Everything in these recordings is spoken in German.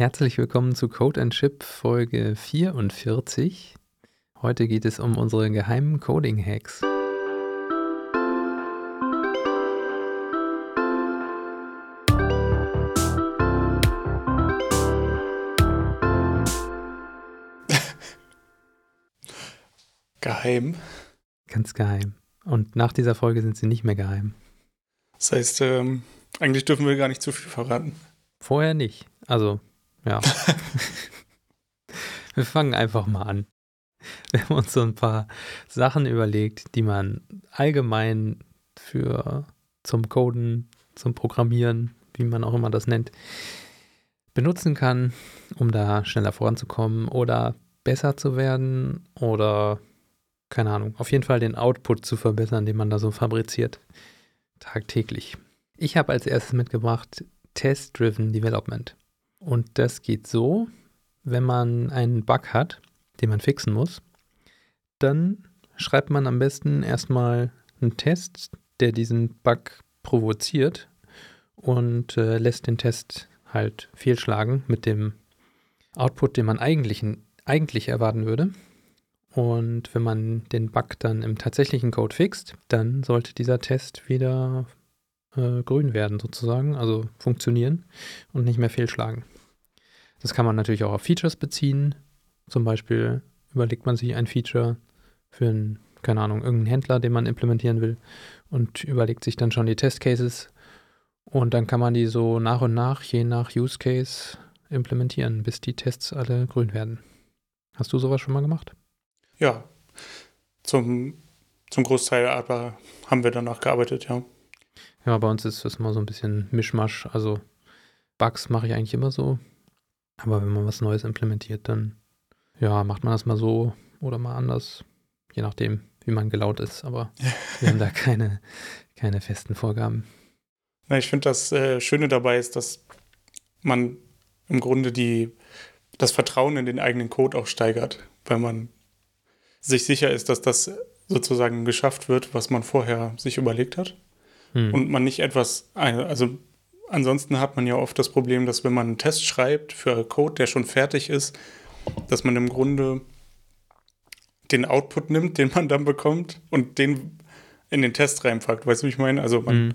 Herzlich willkommen zu Code and Chip Folge 44. Heute geht es um unsere geheimen Coding-Hacks. Geheim. Ganz geheim. Und nach dieser Folge sind sie nicht mehr geheim. Das heißt, ähm, eigentlich dürfen wir gar nicht zu viel verraten. Vorher nicht. Also, ja. wir fangen einfach mal an. Wir haben uns so ein paar Sachen überlegt, die man allgemein für zum Coden, zum Programmieren, wie man auch immer das nennt, benutzen kann, um da schneller voranzukommen oder besser zu werden oder keine Ahnung, auf jeden Fall den Output zu verbessern, den man da so fabriziert, tagtäglich. Ich habe als erstes mitgebracht Test-Driven Development. Und das geht so, wenn man einen Bug hat, den man fixen muss, dann schreibt man am besten erstmal einen Test, der diesen Bug provoziert und äh, lässt den Test halt fehlschlagen mit dem Output, den man eigentlich, eigentlich erwarten würde. Und wenn man den Bug dann im tatsächlichen Code fixt, dann sollte dieser Test wieder äh, grün werden sozusagen, also funktionieren und nicht mehr fehlschlagen. Das kann man natürlich auch auf Features beziehen. Zum Beispiel überlegt man sich ein Feature für einen, keine Ahnung, irgendeinen Händler, den man implementieren will und überlegt sich dann schon die Testcases und dann kann man die so nach und nach, je nach Use Case, implementieren, bis die Tests alle grün werden. Hast du sowas schon mal gemacht? Ja, zum, zum Großteil aber haben wir danach gearbeitet, ja. Ja, bei uns ist das immer so ein bisschen Mischmasch. Also Bugs mache ich eigentlich immer so. Aber wenn man was Neues implementiert, dann ja, macht man das mal so oder mal anders. Je nachdem, wie man gelaunt ist. Aber wir haben da keine, keine festen Vorgaben. Na, ich finde, das äh, Schöne dabei ist, dass man im Grunde die, das Vertrauen in den eigenen Code auch steigert, weil man sich sicher ist, dass das sozusagen geschafft wird, was man vorher sich überlegt hat hm. und man nicht etwas, also ansonsten hat man ja oft das Problem, dass wenn man einen Test schreibt für Code, der schon fertig ist, dass man im Grunde den Output nimmt, den man dann bekommt und den in den Test reinpackt. Weißt du, wie ich meine? Also man, mhm.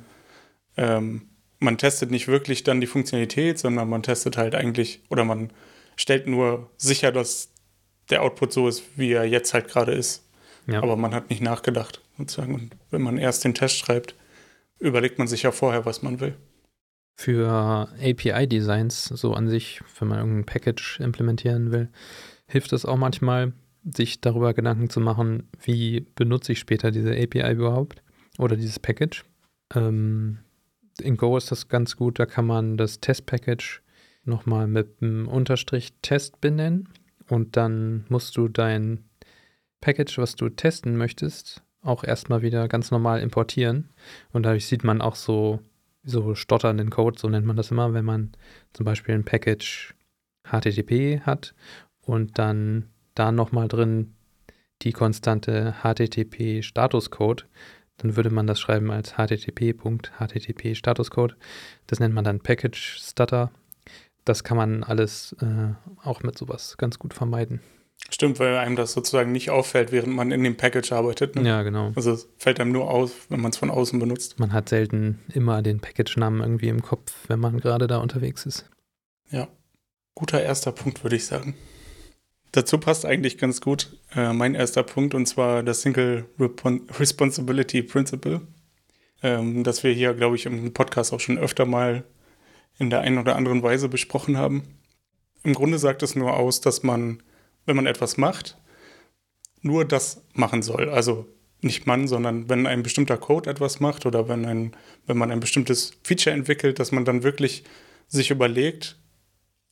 ähm, man testet nicht wirklich dann die Funktionalität, sondern man testet halt eigentlich oder man stellt nur sicher, dass der Output so ist, wie er jetzt halt gerade ist. Ja. Aber man hat nicht nachgedacht, sozusagen. Und wenn man erst den Test schreibt, überlegt man sich ja vorher, was man will. Für API-Designs, so an sich, wenn man irgendein Package implementieren will, hilft es auch manchmal, sich darüber Gedanken zu machen, wie benutze ich später diese API überhaupt oder dieses Package. Ähm, in Go ist das ganz gut, da kann man das Test-Package nochmal mit einem Unterstrich Test benennen und dann musst du dein Package, was du testen möchtest, auch erstmal wieder ganz normal importieren. Und dadurch sieht man auch so, so stotternden Code, so nennt man das immer, wenn man zum Beispiel ein Package HTTP hat und dann da nochmal drin die konstante HTTP Statuscode, dann würde man das schreiben als http.http Statuscode. Das nennt man dann Package Stutter. Das kann man alles äh, auch mit sowas ganz gut vermeiden. Stimmt, weil einem das sozusagen nicht auffällt, während man in dem Package arbeitet. Ne? Ja, genau. Also es fällt einem nur auf, wenn man es von außen benutzt. Man hat selten immer den Package-Namen irgendwie im Kopf, wenn man gerade da unterwegs ist. Ja, guter erster Punkt, würde ich sagen. Dazu passt eigentlich ganz gut äh, mein erster Punkt, und zwar das Single Responsibility Principle, ähm, das wir hier, glaube ich, im Podcast auch schon öfter mal in der einen oder anderen Weise besprochen haben. Im Grunde sagt es nur aus, dass man wenn man etwas macht, nur das machen soll. Also nicht man, sondern wenn ein bestimmter Code etwas macht oder wenn, ein, wenn man ein bestimmtes Feature entwickelt, dass man dann wirklich sich überlegt,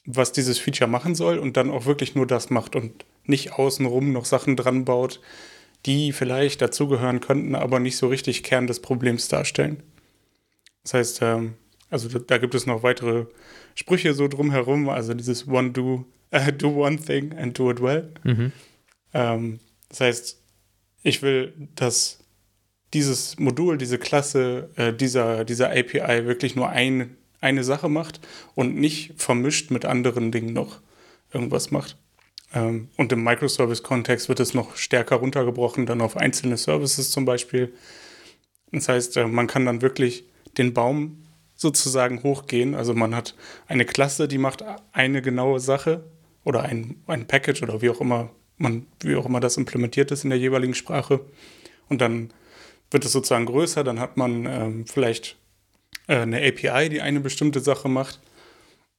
was dieses Feature machen soll und dann auch wirklich nur das macht und nicht außenrum noch Sachen dran baut, die vielleicht dazugehören könnten, aber nicht so richtig Kern des Problems darstellen. Das heißt, ähm, also da gibt es noch weitere Sprüche so drumherum, also dieses One-Do uh, do one thing and do it well. Mhm. Ähm, das heißt, ich will, dass dieses Modul, diese Klasse, äh, dieser, dieser API wirklich nur ein, eine Sache macht und nicht vermischt mit anderen Dingen noch irgendwas macht. Ähm, und im Microservice-Kontext wird es noch stärker runtergebrochen, dann auf einzelne Services zum Beispiel. Das heißt, äh, man kann dann wirklich den Baum sozusagen hochgehen. Also man hat eine Klasse, die macht eine genaue Sache oder ein, ein Package oder wie auch immer man, wie auch immer das implementiert ist in der jeweiligen Sprache. Und dann wird es sozusagen größer, dann hat man ähm, vielleicht äh, eine API, die eine bestimmte Sache macht.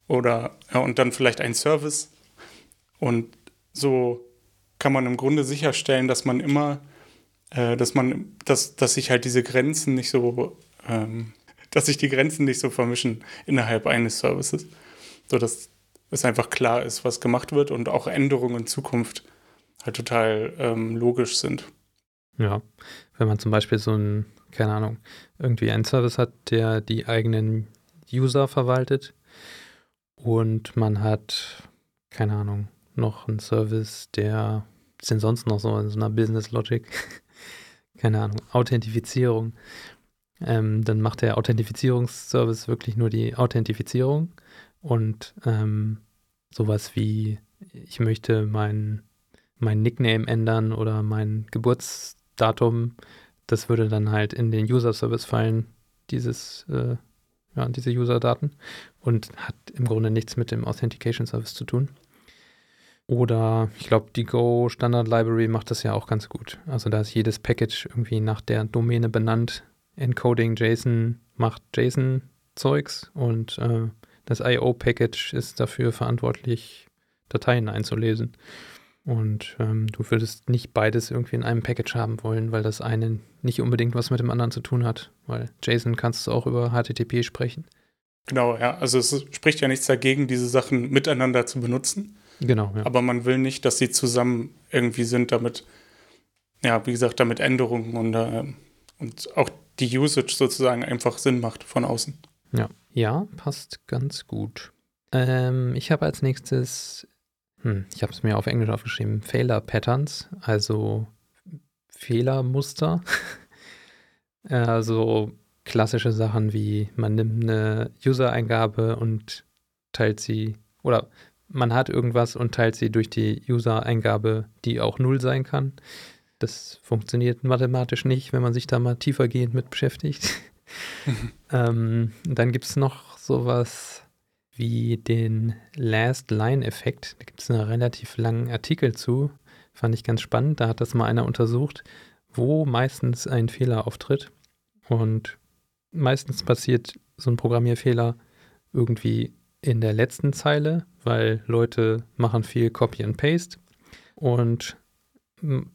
Oder ja, und dann vielleicht ein Service. Und so kann man im Grunde sicherstellen, dass man immer, äh, dass man, dass, dass sich halt diese Grenzen nicht so, ähm, dass sich die Grenzen nicht so vermischen innerhalb eines Services. So dass es einfach klar ist, was gemacht wird und auch Änderungen in Zukunft halt total ähm, logisch sind. Ja, wenn man zum Beispiel so ein, keine Ahnung, irgendwie einen Service hat, der die eigenen User verwaltet und man hat, keine Ahnung, noch einen Service, der, ist denn sonst noch so in so einer Business Logic, keine Ahnung, Authentifizierung. Ähm, dann macht der Authentifizierungsservice wirklich nur die Authentifizierung und ähm, sowas wie, ich möchte mein, mein Nickname ändern oder mein Geburtsdatum, das würde dann halt in den User-Service fallen, dieses, äh, ja, diese User-Daten und hat im Grunde nichts mit dem Authentication-Service zu tun. Oder ich glaube, die Go Standard Library macht das ja auch ganz gut. Also da ist jedes Package irgendwie nach der Domäne benannt. Encoding JSON macht JSON-Zeugs und äh, das IO-Package ist dafür verantwortlich, Dateien einzulesen. Und ähm, du würdest nicht beides irgendwie in einem Package haben wollen, weil das eine nicht unbedingt was mit dem anderen zu tun hat. Weil JSON kannst du auch über HTTP sprechen. Genau, ja. Also es spricht ja nichts dagegen, diese Sachen miteinander zu benutzen. Genau, ja. Aber man will nicht, dass sie zusammen irgendwie sind, damit, ja, wie gesagt, damit Änderungen und, äh, und auch die Usage sozusagen einfach Sinn macht von außen. Ja, ja, passt ganz gut. Ähm, ich habe als nächstes, hm, ich habe es mir auf Englisch aufgeschrieben, Failure Patterns, also Fehlermuster. also klassische Sachen wie man nimmt eine User-Eingabe und teilt sie oder man hat irgendwas und teilt sie durch die User-Eingabe, die auch null sein kann. Das funktioniert mathematisch nicht, wenn man sich da mal tiefergehend mit beschäftigt. ähm, dann gibt es noch sowas wie den Last-Line-Effekt. Da gibt es einen relativ langen Artikel zu. Fand ich ganz spannend. Da hat das mal einer untersucht, wo meistens ein Fehler auftritt. Und meistens passiert so ein Programmierfehler irgendwie in der letzten Zeile, weil Leute machen viel Copy and Paste und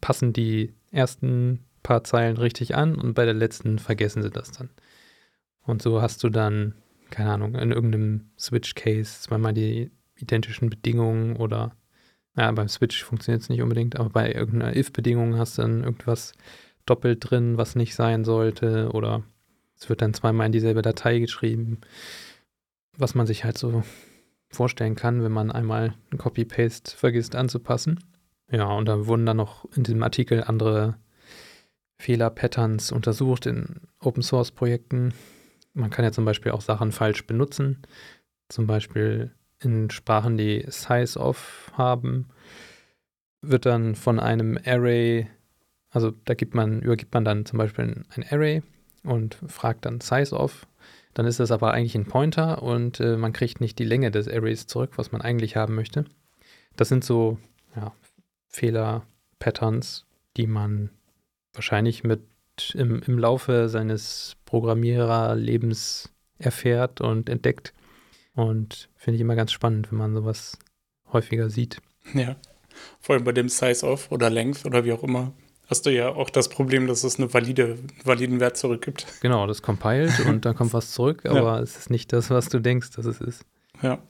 passen die ersten paar Zeilen richtig an und bei der letzten vergessen sie das dann. Und so hast du dann, keine Ahnung, in irgendeinem Switch-Case zweimal die identischen Bedingungen oder, ja, beim Switch funktioniert es nicht unbedingt, aber bei irgendeiner if-Bedingung hast du dann irgendwas doppelt drin, was nicht sein sollte oder es wird dann zweimal in dieselbe Datei geschrieben, was man sich halt so vorstellen kann, wenn man einmal ein Copy-Paste vergisst anzupassen. Ja, und da wurden dann noch in diesem Artikel andere Fehler-Patterns untersucht in Open-Source-Projekten. Man kann ja zum Beispiel auch Sachen falsch benutzen. Zum Beispiel in Sprachen, die Size-Off haben, wird dann von einem Array, also da gibt man, übergibt man dann zum Beispiel ein Array und fragt dann Size-Off. Dann ist das aber eigentlich ein Pointer und äh, man kriegt nicht die Länge des Arrays zurück, was man eigentlich haben möchte. Das sind so ja, Fehler-Patterns, die man wahrscheinlich mit im, im Laufe seines Programmiererlebens erfährt und entdeckt. Und finde ich immer ganz spannend, wenn man sowas häufiger sieht. Ja, vor allem bei dem Size-Off oder Length oder wie auch immer, hast du ja auch das Problem, dass es eine valide, validen Wert zurückgibt. Genau, das compiled und dann kommt was zurück, aber ja. es ist nicht das, was du denkst, dass es ist. Ja.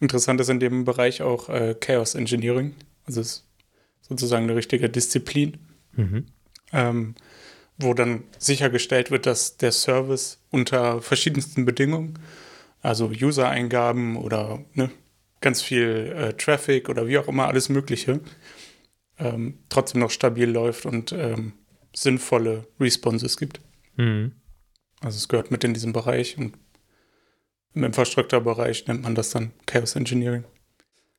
Interessant ist in dem Bereich auch äh, Chaos Engineering. Also es ist sozusagen eine richtige Disziplin. Mhm ähm, wo dann sichergestellt wird, dass der Service unter verschiedensten Bedingungen, also User-Eingaben oder ne, ganz viel äh, Traffic oder wie auch immer, alles Mögliche, ähm, trotzdem noch stabil läuft und ähm, sinnvolle Responses gibt. Mhm. Also es gehört mit in diesen Bereich und Im Infrastrukturbereich nennt man das dann Chaos Engineering.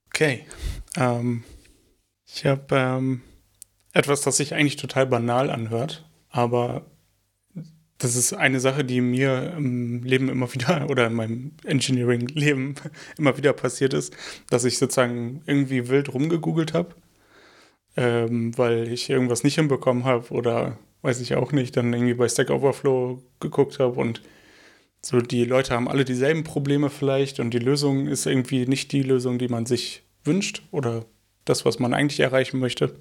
Okay. Ähm, ich habe ähm, etwas, das sich eigentlich total banal anhört, aber das ist eine Sache, die mir im Leben immer wieder oder in meinem Engineering-Leben immer wieder passiert ist, dass ich sozusagen irgendwie wild rumgegoogelt habe, ähm, weil ich irgendwas nicht hinbekommen habe oder weiß ich auch nicht, dann irgendwie bei Stack Overflow geguckt habe und so die Leute haben alle dieselben Probleme vielleicht und die Lösung ist irgendwie nicht die Lösung, die man sich wünscht oder das, was man eigentlich erreichen möchte.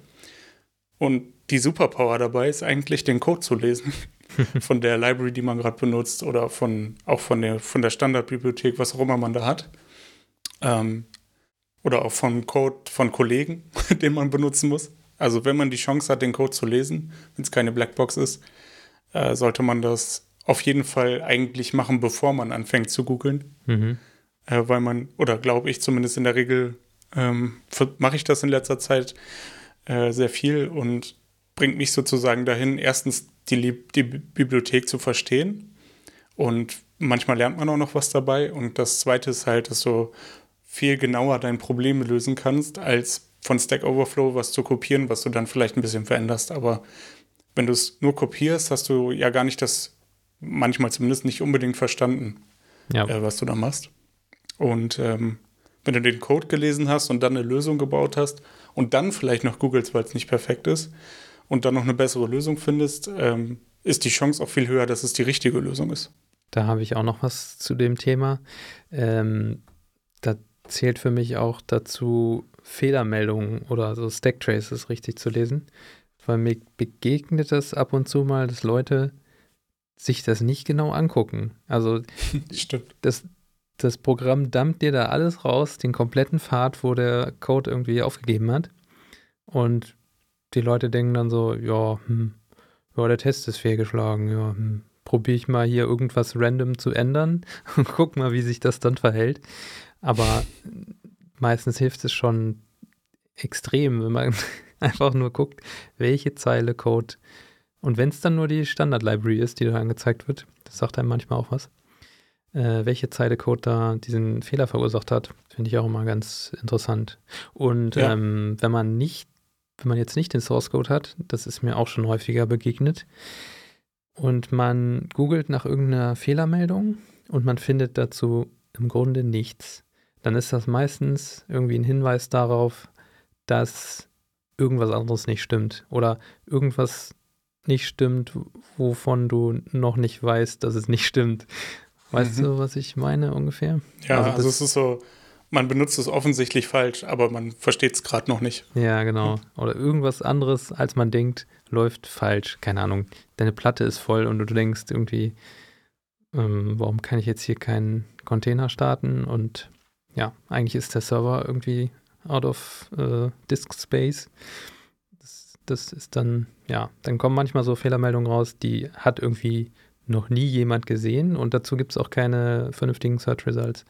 Und die Superpower dabei ist eigentlich, den Code zu lesen von der Library, die man gerade benutzt oder von auch von der von der Standardbibliothek, was auch immer man da hat. Ähm, oder auch von Code von Kollegen, den man benutzen muss. Also wenn man die Chance hat, den Code zu lesen, wenn es keine Blackbox ist, äh, sollte man das auf jeden Fall eigentlich machen, bevor man anfängt zu googeln. Mhm. Äh, weil man, oder glaube ich zumindest in der Regel, ähm, mache ich das in letzter Zeit äh, sehr viel und bringt mich sozusagen dahin, erstens die, die Bibliothek zu verstehen und manchmal lernt man auch noch was dabei und das zweite ist halt, dass du viel genauer dein Problem lösen kannst, als von Stack Overflow was zu kopieren, was du dann vielleicht ein bisschen veränderst. Aber wenn du es nur kopierst, hast du ja gar nicht das, manchmal zumindest nicht unbedingt verstanden, ja. äh, was du da machst. Und ähm, wenn du den Code gelesen hast und dann eine Lösung gebaut hast und dann vielleicht noch googelst, weil es nicht perfekt ist und dann noch eine bessere Lösung findest, ähm, ist die Chance auch viel höher, dass es die richtige Lösung ist. Da habe ich auch noch was zu dem Thema. Ähm, da zählt für mich auch dazu, Fehlermeldungen oder so Stacktraces richtig zu lesen. Weil mir begegnet es ab und zu mal, dass Leute sich das nicht genau angucken. Also Stimmt. Das, das Programm dumpt dir da alles raus, den kompletten Pfad, wo der Code irgendwie aufgegeben hat. Und die Leute denken dann so, ja, hm, ja, der Test ist fehlgeschlagen, ja, hm, probiere ich mal hier irgendwas random zu ändern und guck mal, wie sich das dann verhält. Aber meistens hilft es schon extrem, wenn man einfach nur guckt, welche Zeile Code und wenn es dann nur die Standard-Library ist, die da angezeigt wird, das sagt einem manchmal auch was, äh, welche Zeile Code da diesen Fehler verursacht hat, finde ich auch immer ganz interessant. Und ja. ähm, wenn man nicht, wenn man jetzt nicht den Source Code hat, das ist mir auch schon häufiger begegnet, und man googelt nach irgendeiner Fehlermeldung und man findet dazu im Grunde nichts, dann ist das meistens irgendwie ein Hinweis darauf, dass irgendwas anderes nicht stimmt oder irgendwas nicht stimmt, wovon du noch nicht weißt, dass es nicht stimmt. Weißt mhm. du, was ich meine ungefähr? Ja, also, also es ist so, man benutzt es offensichtlich falsch, aber man versteht es gerade noch nicht. Ja, genau. Oder irgendwas anderes, als man denkt, läuft falsch. Keine Ahnung. Deine Platte ist voll und du denkst irgendwie, ähm, warum kann ich jetzt hier keinen Container starten? Und ja, eigentlich ist der Server irgendwie out of äh, Disk Space. Das, das ist dann, ja, dann kommen manchmal so Fehlermeldungen raus, die hat irgendwie noch nie jemand gesehen und dazu gibt es auch keine vernünftigen Search Results.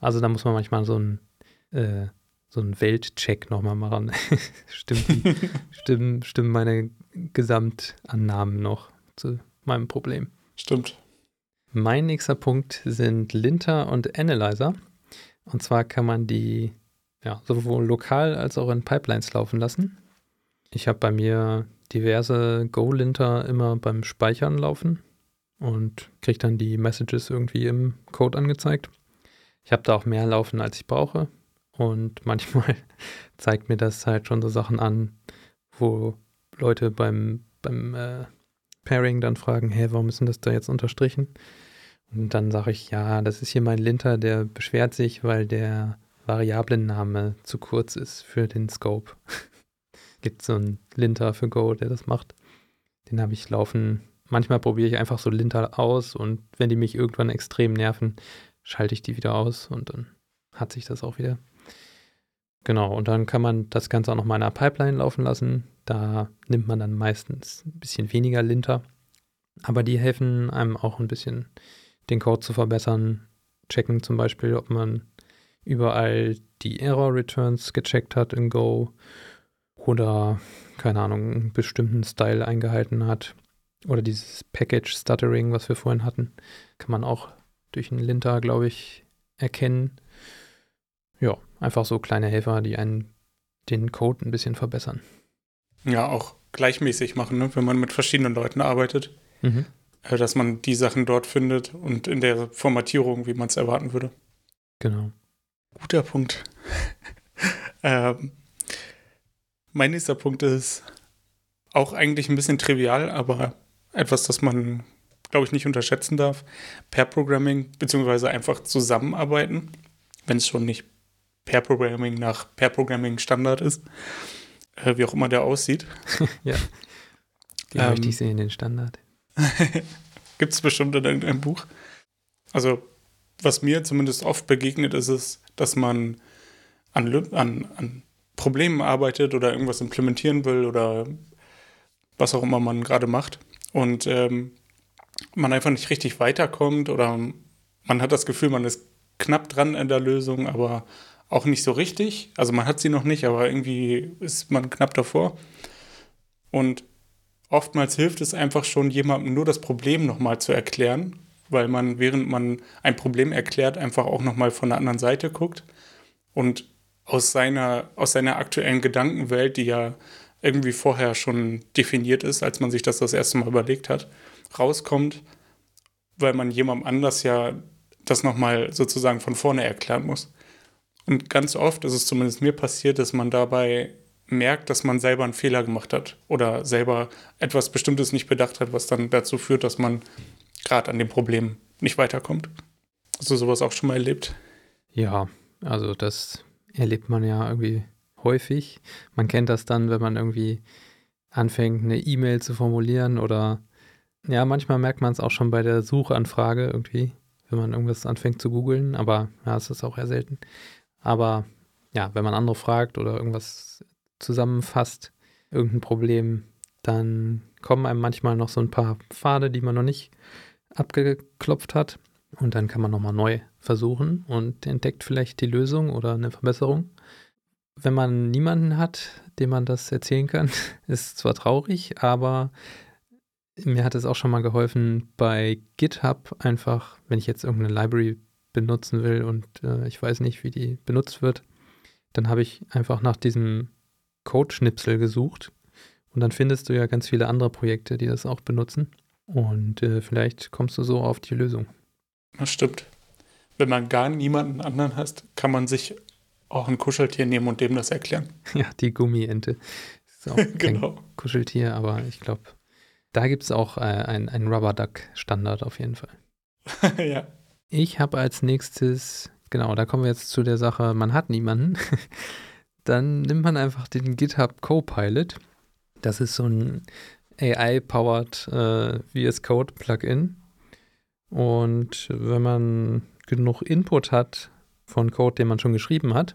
Also da muss man manchmal so ein äh, so einen Weltcheck nochmal machen. stimmt die, stimmen, stimmen meine Gesamtannahmen noch zu meinem Problem. Stimmt. Mein nächster Punkt sind Linter und Analyzer. Und zwar kann man die ja, sowohl lokal als auch in Pipelines laufen lassen. Ich habe bei mir diverse Go-Linter immer beim Speichern laufen und kriege dann die Messages irgendwie im Code angezeigt. Ich habe da auch mehr laufen, als ich brauche. Und manchmal zeigt mir das halt schon so Sachen an, wo Leute beim, beim äh, Pairing dann fragen, hey, warum ist denn das da jetzt unterstrichen? Und dann sage ich, ja, das ist hier mein Linter, der beschwert sich, weil der Variablenname zu kurz ist für den Scope. Gibt so einen Linter für Go, der das macht. Den habe ich laufen. Manchmal probiere ich einfach so Linter aus und wenn die mich irgendwann extrem nerven, schalte ich die wieder aus und dann hat sich das auch wieder. Genau, und dann kann man das Ganze auch noch mal in einer Pipeline laufen lassen. Da nimmt man dann meistens ein bisschen weniger Linter. Aber die helfen einem auch ein bisschen den Code zu verbessern. Checken zum Beispiel, ob man überall die Error Returns gecheckt hat in Go oder, keine Ahnung, einen bestimmten Style eingehalten hat. Oder dieses Package Stuttering, was wir vorhin hatten, kann man auch durch einen Linter, glaube ich, erkennen. Ja, einfach so kleine Helfer, die einen den Code ein bisschen verbessern. Ja, auch gleichmäßig machen, ne? wenn man mit verschiedenen Leuten arbeitet. Mhm. Äh, dass man die Sachen dort findet und in der Formatierung, wie man es erwarten würde. Genau. Guter Punkt. ähm, mein nächster Punkt ist auch eigentlich ein bisschen trivial, aber etwas, das man, glaube ich, nicht unterschätzen darf. Pair Programming, beziehungsweise einfach zusammenarbeiten, wenn es schon nicht Pair Programming nach Pair Programming Standard ist, äh, wie auch immer der aussieht. ja. Die ähm, möchte ich sehen, den Standard. Gibt es bestimmt in irgendeinem Buch. Also, was mir zumindest oft begegnet, ist es, dass man an, an, an Problemen arbeitet oder irgendwas implementieren will oder was auch immer man gerade macht. Und ähm, man einfach nicht richtig weiterkommt oder man hat das Gefühl, man ist knapp dran in der Lösung, aber auch nicht so richtig. Also man hat sie noch nicht, aber irgendwie ist man knapp davor. Und oftmals hilft es einfach schon, jemandem nur das Problem nochmal zu erklären, weil man, während man ein Problem erklärt, einfach auch nochmal von der anderen Seite guckt und aus seiner, aus seiner aktuellen Gedankenwelt, die ja irgendwie vorher schon definiert ist, als man sich das das erste Mal überlegt hat, rauskommt, weil man jemandem anders ja das nochmal sozusagen von vorne erklären muss. Und ganz oft ist es zumindest mir passiert, dass man dabei merkt, dass man selber einen Fehler gemacht hat oder selber etwas Bestimmtes nicht bedacht hat, was dann dazu führt, dass man gerade an dem Problem nicht weiterkommt. Hast du sowas auch schon mal erlebt? Ja, also das erlebt man ja irgendwie häufig. Man kennt das dann, wenn man irgendwie anfängt, eine E-Mail zu formulieren oder ja, manchmal merkt man es auch schon bei der Suchanfrage irgendwie, wenn man irgendwas anfängt zu googeln, aber ja, es ist auch eher selten. Aber ja, wenn man andere fragt oder irgendwas zusammenfasst, irgendein Problem, dann kommen einem manchmal noch so ein paar Pfade, die man noch nicht abgeklopft hat. Und dann kann man nochmal neu versuchen und entdeckt vielleicht die Lösung oder eine Verbesserung. Wenn man niemanden hat, dem man das erzählen kann, ist zwar traurig, aber mir hat es auch schon mal geholfen, bei GitHub einfach, wenn ich jetzt irgendeine Library benutzen will und äh, ich weiß nicht, wie die benutzt wird, dann habe ich einfach nach diesem Code-Schnipsel gesucht und dann findest du ja ganz viele andere Projekte, die das auch benutzen und äh, vielleicht kommst du so auf die Lösung. Das stimmt. Wenn man gar niemanden anderen hast, kann man sich auch ein Kuscheltier nehmen und dem das erklären. Ja, die Gummiente. Ist auch genau. kein Kuscheltier, aber ich glaube, da gibt es auch äh, einen Rubber Duck Standard auf jeden Fall. ja. Ich habe als nächstes, genau, da kommen wir jetzt zu der Sache, man hat niemanden. Dann nimmt man einfach den GitHub Copilot. Das ist so ein AI-powered äh, VS Code Plugin. Und wenn man genug Input hat von Code, den man schon geschrieben hat,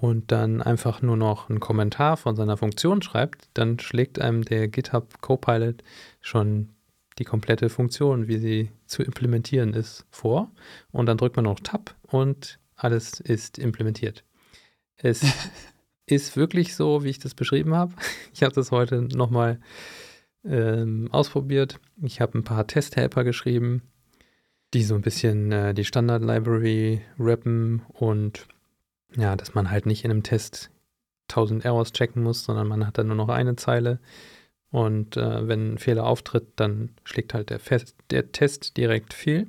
und dann einfach nur noch einen Kommentar von seiner Funktion schreibt, dann schlägt einem der GitHub Copilot schon die komplette Funktion, wie sie zu implementieren ist, vor. Und dann drückt man noch Tab und alles ist implementiert. Es ist wirklich so, wie ich das beschrieben habe. Ich habe das heute nochmal ähm, ausprobiert. Ich habe ein paar Testhelper geschrieben, die so ein bisschen äh, die Standard-Library rappen und ja, dass man halt nicht in einem Test 1000 Errors checken muss, sondern man hat dann nur noch eine Zeile und äh, wenn ein Fehler auftritt, dann schlägt halt der, Fest, der Test direkt fehl.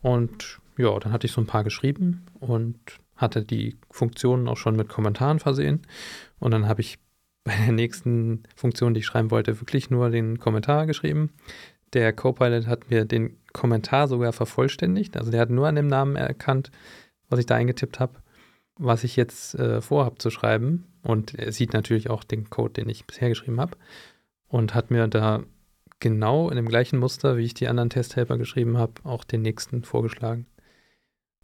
Und ja, dann hatte ich so ein paar geschrieben und hatte die Funktionen auch schon mit Kommentaren versehen. Und dann habe ich bei der nächsten Funktion, die ich schreiben wollte, wirklich nur den Kommentar geschrieben. Der Copilot hat mir den Kommentar sogar vervollständigt. Also der hat nur an dem Namen erkannt, was ich da eingetippt habe, was ich jetzt äh, vorhabe zu schreiben. Und er sieht natürlich auch den Code, den ich bisher geschrieben habe und hat mir da genau in dem gleichen Muster, wie ich die anderen Testhelper geschrieben habe, auch den nächsten vorgeschlagen.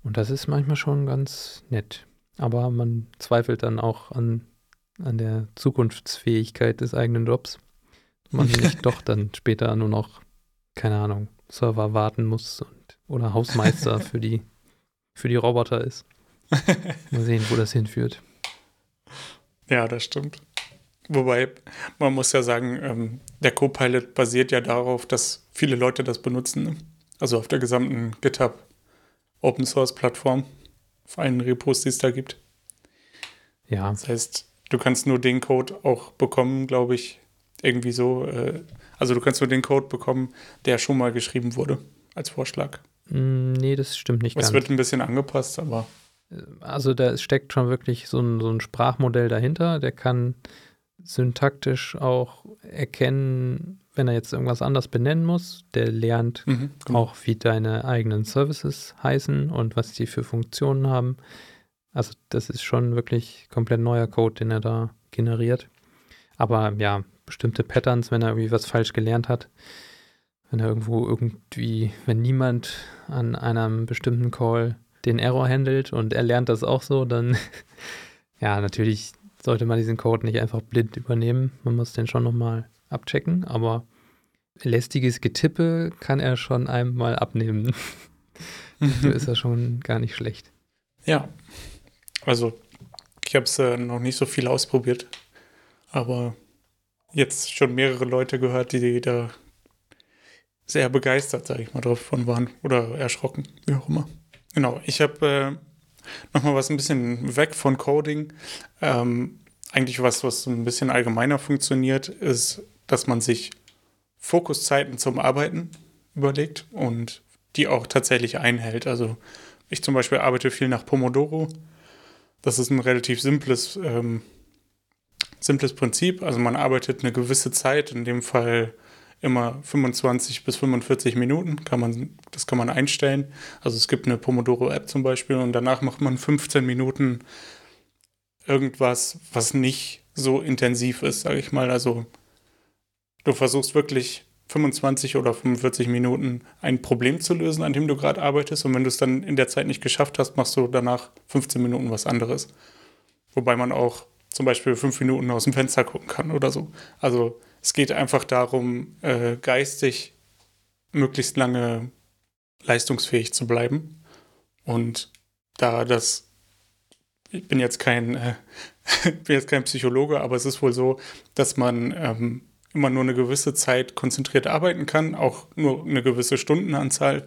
Und das ist manchmal schon ganz nett. Aber man zweifelt dann auch an, an der Zukunftsfähigkeit des eigenen Jobs. Man nicht doch dann später nur noch, keine Ahnung, Server warten muss und, oder Hausmeister für die, für die Roboter ist. Mal sehen, wo das hinführt. Ja, das stimmt. Wobei, man muss ja sagen, ähm, der Copilot basiert ja darauf, dass viele Leute das benutzen. Ne? Also auf der gesamten GitHub Open Source Plattform, auf allen Repos, die es da gibt. Ja. Das heißt, du kannst nur den Code auch bekommen, glaube ich, irgendwie so. Äh, also du kannst nur den Code bekommen, der schon mal geschrieben wurde, als Vorschlag. Mm, nee, das stimmt nicht Es wird ein bisschen angepasst, aber Also da steckt schon wirklich so ein, so ein Sprachmodell dahinter. Der kann syntaktisch auch erkennen, wenn er jetzt irgendwas anders benennen muss. Der lernt mhm, genau. auch, wie deine eigenen Services heißen und was die für Funktionen haben. Also das ist schon wirklich komplett neuer Code, den er da generiert. Aber ja, bestimmte Patterns, wenn er irgendwie was falsch gelernt hat, wenn er irgendwo irgendwie, wenn niemand an einem bestimmten Call den Error handelt und er lernt das auch so, dann ja, natürlich sollte man diesen Code nicht einfach blind übernehmen. Man muss den schon nochmal abchecken, aber lästiges Getippe kann er schon einem mal abnehmen. Dafür ist er schon gar nicht schlecht. Ja, also ich habe es äh, noch nicht so viel ausprobiert, aber jetzt schon mehrere Leute gehört, die da sehr begeistert, sage ich mal, davon waren oder erschrocken, wie auch immer. Genau, ich habe äh, nochmal was ein bisschen weg von Coding. Ähm, eigentlich was, was ein bisschen allgemeiner funktioniert, ist, dass man sich Fokuszeiten zum Arbeiten überlegt und die auch tatsächlich einhält. Also ich zum Beispiel arbeite viel nach Pomodoro. Das ist ein relativ simples, ähm, simples Prinzip. Also man arbeitet eine gewisse Zeit, in dem Fall immer 25 bis 45 Minuten, kann man, das kann man einstellen. Also es gibt eine Pomodoro-App zum Beispiel und danach macht man 15 Minuten irgendwas, was nicht so intensiv ist, sage ich mal. Also du versuchst wirklich 25 oder 45 Minuten ein Problem zu lösen, an dem du gerade arbeitest. Und wenn du es dann in der Zeit nicht geschafft hast, machst du danach 15 Minuten was anderes. Wobei man auch zum Beispiel fünf Minuten aus dem Fenster gucken kann oder so. Also es geht einfach darum, äh, geistig möglichst lange leistungsfähig zu bleiben. Und da das, ich bin jetzt kein, äh, bin jetzt kein Psychologe, aber es ist wohl so, dass man ähm, immer nur eine gewisse Zeit konzentriert arbeiten kann, auch nur eine gewisse Stundenanzahl.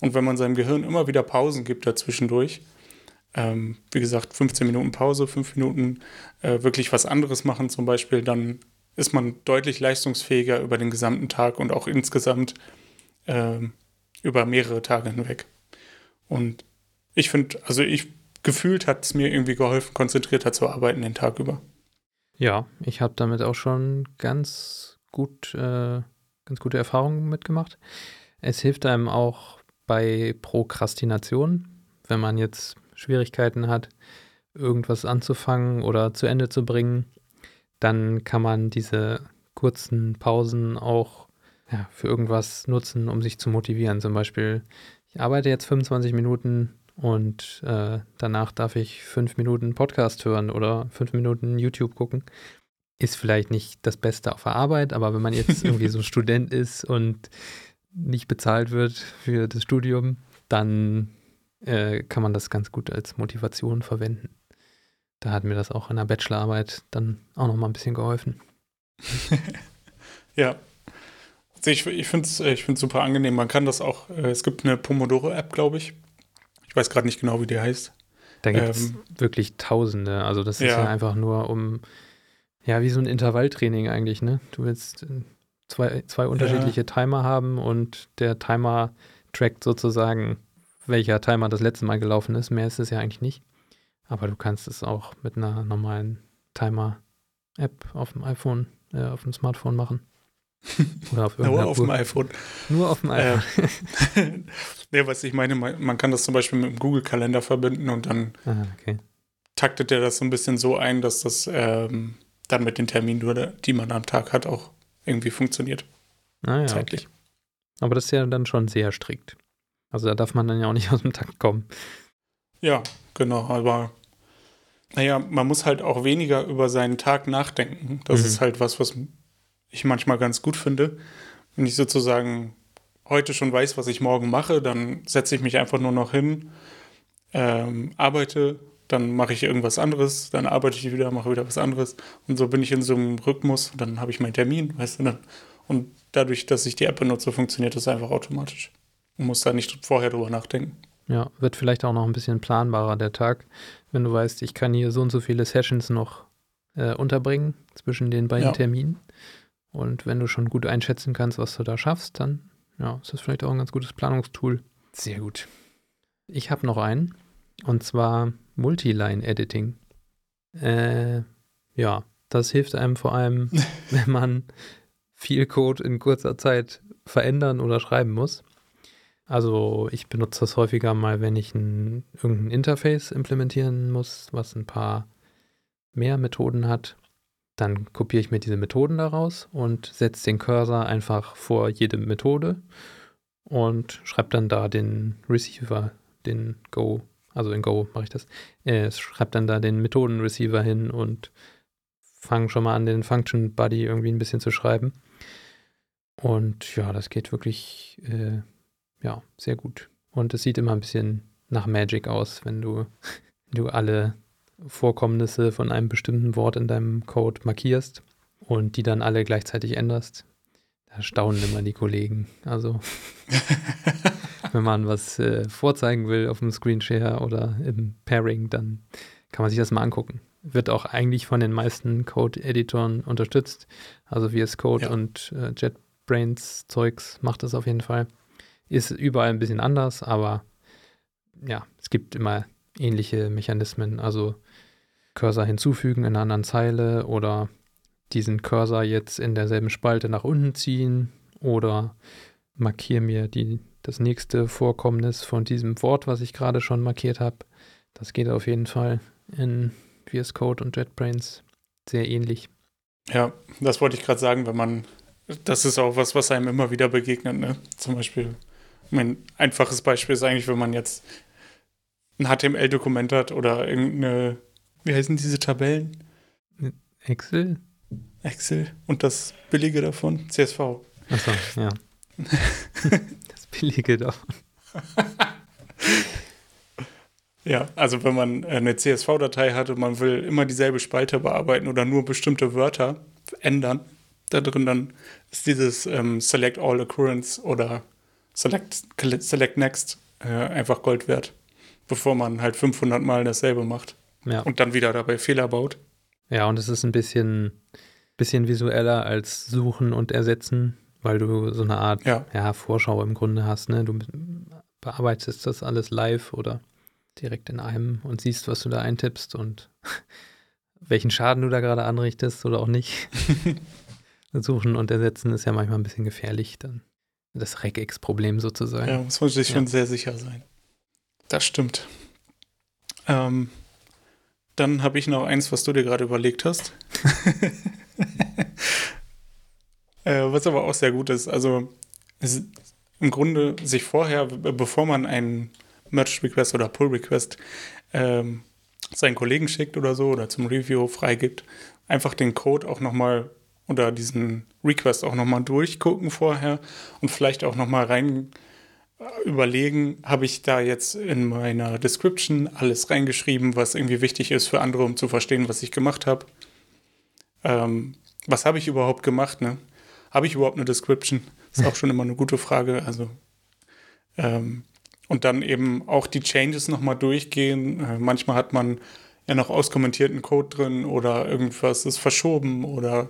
Und wenn man seinem Gehirn immer wieder Pausen gibt dazwischendurch, ähm, wie gesagt, 15 Minuten Pause, 5 Minuten äh, wirklich was anderes machen zum Beispiel, dann ist man deutlich leistungsfähiger über den gesamten Tag und auch insgesamt ähm, über mehrere Tage hinweg. Und ich finde, also ich gefühlt hat es mir irgendwie geholfen, konzentrierter zu arbeiten den Tag über. Ja, ich habe damit auch schon ganz gut, äh, ganz gute Erfahrungen mitgemacht. Es hilft einem auch bei Prokrastination, wenn man jetzt Schwierigkeiten hat, irgendwas anzufangen oder zu Ende zu bringen, dann kann man diese kurzen Pausen auch ja, für irgendwas nutzen, um sich zu motivieren. Zum Beispiel, ich arbeite jetzt 25 Minuten und äh, danach darf ich fünf Minuten Podcast hören oder fünf Minuten YouTube gucken. Ist vielleicht nicht das Beste auf der Arbeit, aber wenn man jetzt irgendwie so Student ist und nicht bezahlt wird für das Studium, dann äh, kann man das ganz gut als Motivation verwenden. Da hat mir das auch in der Bachelorarbeit dann auch noch mal ein bisschen geholfen. ja. Also ich ich finde es ich find's super angenehm. Man kann das auch, äh, es gibt eine Pomodoro-App, glaube ich. Ich weiß gerade nicht genau, wie die heißt. Da gibt es ähm, wirklich Tausende. Also das ist ja. ja einfach nur um, ja, wie so ein Intervalltraining eigentlich, ne? Du willst äh, zwei, zwei unterschiedliche ja. Timer haben und der Timer trackt sozusagen, welcher Timer das letzte Mal gelaufen ist. Mehr ist es ja eigentlich nicht. Aber du kannst es auch mit einer normalen Timer-App auf dem iPhone, äh, auf dem Smartphone machen. Oder auf Nur auf dem iPhone. Nur auf dem iPhone. Ähm, nee, was ich meine, man kann das zum Beispiel mit dem Google-Kalender verbinden und dann ah, okay. taktet er das so ein bisschen so ein, dass das ähm, dann mit den Terminen, die man am Tag hat, auch irgendwie funktioniert. Ah, ja, zeitlich. Okay. Aber das ist ja dann schon sehr strikt. Also da darf man dann ja auch nicht aus dem Takt kommen. Ja, genau, aber naja, man muss halt auch weniger über seinen Tag nachdenken. Das mhm. ist halt was, was ich manchmal ganz gut finde. Wenn ich sozusagen heute schon weiß, was ich morgen mache, dann setze ich mich einfach nur noch hin, ähm, arbeite, dann mache ich irgendwas anderes, dann arbeite ich wieder, mache wieder was anderes. Und so bin ich in so einem Rhythmus, dann habe ich meinen Termin, weißt du, dann, und dadurch, dass ich die App benutze, funktioniert das einfach automatisch. und muss da nicht vorher drüber nachdenken. Ja, wird vielleicht auch noch ein bisschen planbarer der Tag, wenn du weißt, ich kann hier so und so viele Sessions noch äh, unterbringen zwischen den beiden Ja. Terminen. Und wenn du schon gut einschätzen kannst, was du da schaffst, dann ja, ist das vielleicht auch ein ganz gutes Planungstool. Sehr gut. Ich habe noch einen, und zwar Multiline-Editing. Äh, ja, das hilft einem vor allem, wenn man viel Code in kurzer Zeit verändern oder schreiben muss. Also ich benutze das häufiger mal, wenn ich ein, irgendein Interface implementieren muss, was ein paar mehr Methoden hat. Dann kopiere ich mir diese Methoden daraus und setze den Cursor einfach vor jede Methode und schreibe dann da den Receiver, den Go, also in Go mache ich das, äh, schreibe dann da den Methoden-Receiver hin und fange schon mal an, den Function Body irgendwie ein bisschen zu schreiben. Und ja, das geht wirklich äh, ja, sehr gut. Und es sieht immer ein bisschen nach Magic aus, wenn du, du alle Vorkommnisse von einem bestimmten Wort in deinem Code markierst und die dann alle gleichzeitig änderst. Da staunen immer die Kollegen. Also, wenn man was äh, vorzeigen will auf dem Screenshare oder im Pairing, dann kann man sich das mal angucken. Wird auch eigentlich von den meisten Code-Editoren unterstützt. Also VS Code Ja. und äh, JetBrains Zeugs macht das auf jeden Fall. Ist überall ein bisschen anders, aber ja, es gibt immer ähnliche Mechanismen. Also Cursor hinzufügen in einer anderen Zeile oder diesen Cursor jetzt in derselben Spalte nach unten ziehen oder markiere mir die, das nächste Vorkommnis von diesem Wort, was ich gerade schon markiert habe. Das geht auf jeden Fall in VS Code und JetBrains sehr ähnlich. Ja, das wollte ich gerade sagen, wenn man, das ist auch was, was einem immer wieder begegnet, ne? Zum Beispiel, mein einfaches Beispiel ist eigentlich, wenn man jetzt ein HTML-Dokument hat oder irgendeine, wie heißen diese Tabellen? Excel? Excel und das billige davon, CSV. Achso, ja. das billige davon. Ja, also wenn man eine CSV-Datei hat und man will immer dieselbe Spalte bearbeiten oder nur bestimmte Wörter ändern, da drin dann ist dieses ähm, Select All Occurrence oder Select, Select Next äh, einfach Gold wert, bevor man halt 500 Mal dasselbe macht Ja. und dann wieder dabei Fehler baut. Ja, und es ist ein bisschen, bisschen visueller als Suchen und Ersetzen, weil du so eine Art Ja, ja, Vorschau im Grunde hast. Ne? Du bearbeitest das alles live oder direkt in einem und siehst, was du da eintippst und welchen Schaden du da gerade anrichtest oder auch nicht. Suchen und Ersetzen ist ja manchmal ein bisschen gefährlich. Dann das Regex-Problem sozusagen. ja, muss man sich Ja. schon sehr sicher sein. Das stimmt. Ähm, dann habe ich noch eins, was du dir gerade überlegt hast. äh, was aber auch sehr gut ist. Also es, im Grunde sich vorher, be- bevor man einen Merge-Request oder Pull-Request ähm, seinen Kollegen schickt oder so oder zum Review freigibt, einfach den Code auch nochmal oder diesen Request auch nochmal durchgucken vorher und vielleicht auch nochmal rein äh, überlegen, habe ich da jetzt in meiner Description alles reingeschrieben, was irgendwie wichtig ist für andere, um zu verstehen, was ich gemacht habe. Ähm, was habe ich überhaupt gemacht? Ne? Habe ich überhaupt eine Description? Ist auch schon immer eine gute Frage. Also ähm, und dann eben auch die Changes nochmal durchgehen. Äh, manchmal hat man ja noch auskommentierten Code drin oder irgendwas ist verschoben oder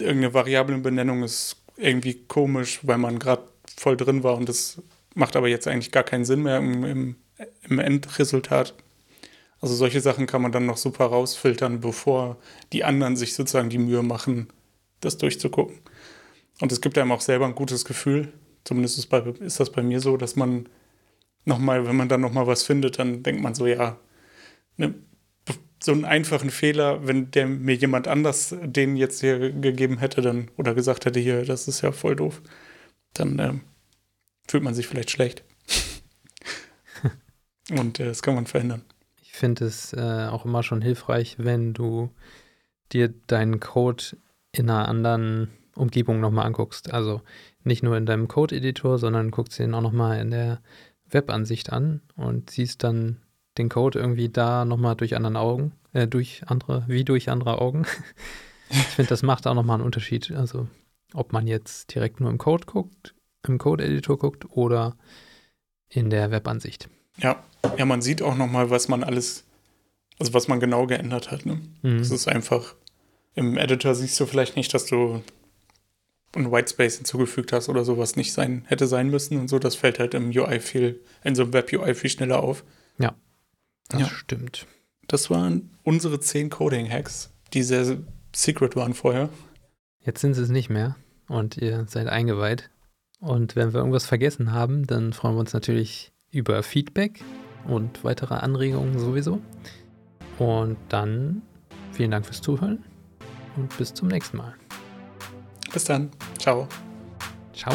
irgendeine Variablenbenennung ist irgendwie komisch, weil man gerade voll drin war und das macht aber jetzt eigentlich gar keinen Sinn mehr im, im, im Endresultat. Also solche Sachen kann man dann noch super rausfiltern, bevor die anderen sich sozusagen die Mühe machen, das durchzugucken. Und es gibt einem auch selber ein gutes Gefühl. Zumindest ist, bei, ist das bei mir so, dass man nochmal, wenn man dann nochmal was findet, dann denkt man so, ja, ne, so einen einfachen Fehler, wenn der mir jemand anders den jetzt hier gegeben hätte, dann oder gesagt hätte, hier, das ist ja voll doof, dann ähm, fühlt man sich vielleicht schlecht. Und äh, das kann man verändern. Ich finde es äh, auch immer schon hilfreich, wenn du dir deinen Code in einer anderen Umgebung nochmal anguckst. Also nicht nur in deinem Code-Editor, sondern guckst ihn auch nochmal in der Webansicht an und siehst dann den Code irgendwie da nochmal durch anderen Augen, äh, durch andere, wie durch andere Augen. ich finde, das macht auch nochmal einen Unterschied. Also ob man jetzt direkt nur im Code guckt im Code-Editor guckt oder in der Webansicht. Ja, ja, man sieht auch nochmal, was man alles, also was man genau geändert hat. Ne? Mhm. Es ist einfach, im Editor siehst du vielleicht nicht, dass du einen Whitespace hinzugefügt hast oder sowas nicht sein, hätte sein müssen und so. Das fällt halt im UI viel, in so einem Web-UI viel schneller auf. Das Ja. stimmt. Das waren unsere zehn Coding-Hacks, die sehr secret waren vorher. Jetzt sind sie es nicht mehr und ihr seid eingeweiht. Und wenn wir irgendwas vergessen haben, dann freuen wir uns natürlich über Feedback und weitere Anregungen sowieso. Und dann vielen Dank fürs Zuhören und bis zum nächsten Mal. Bis dann. Ciao. Ciao.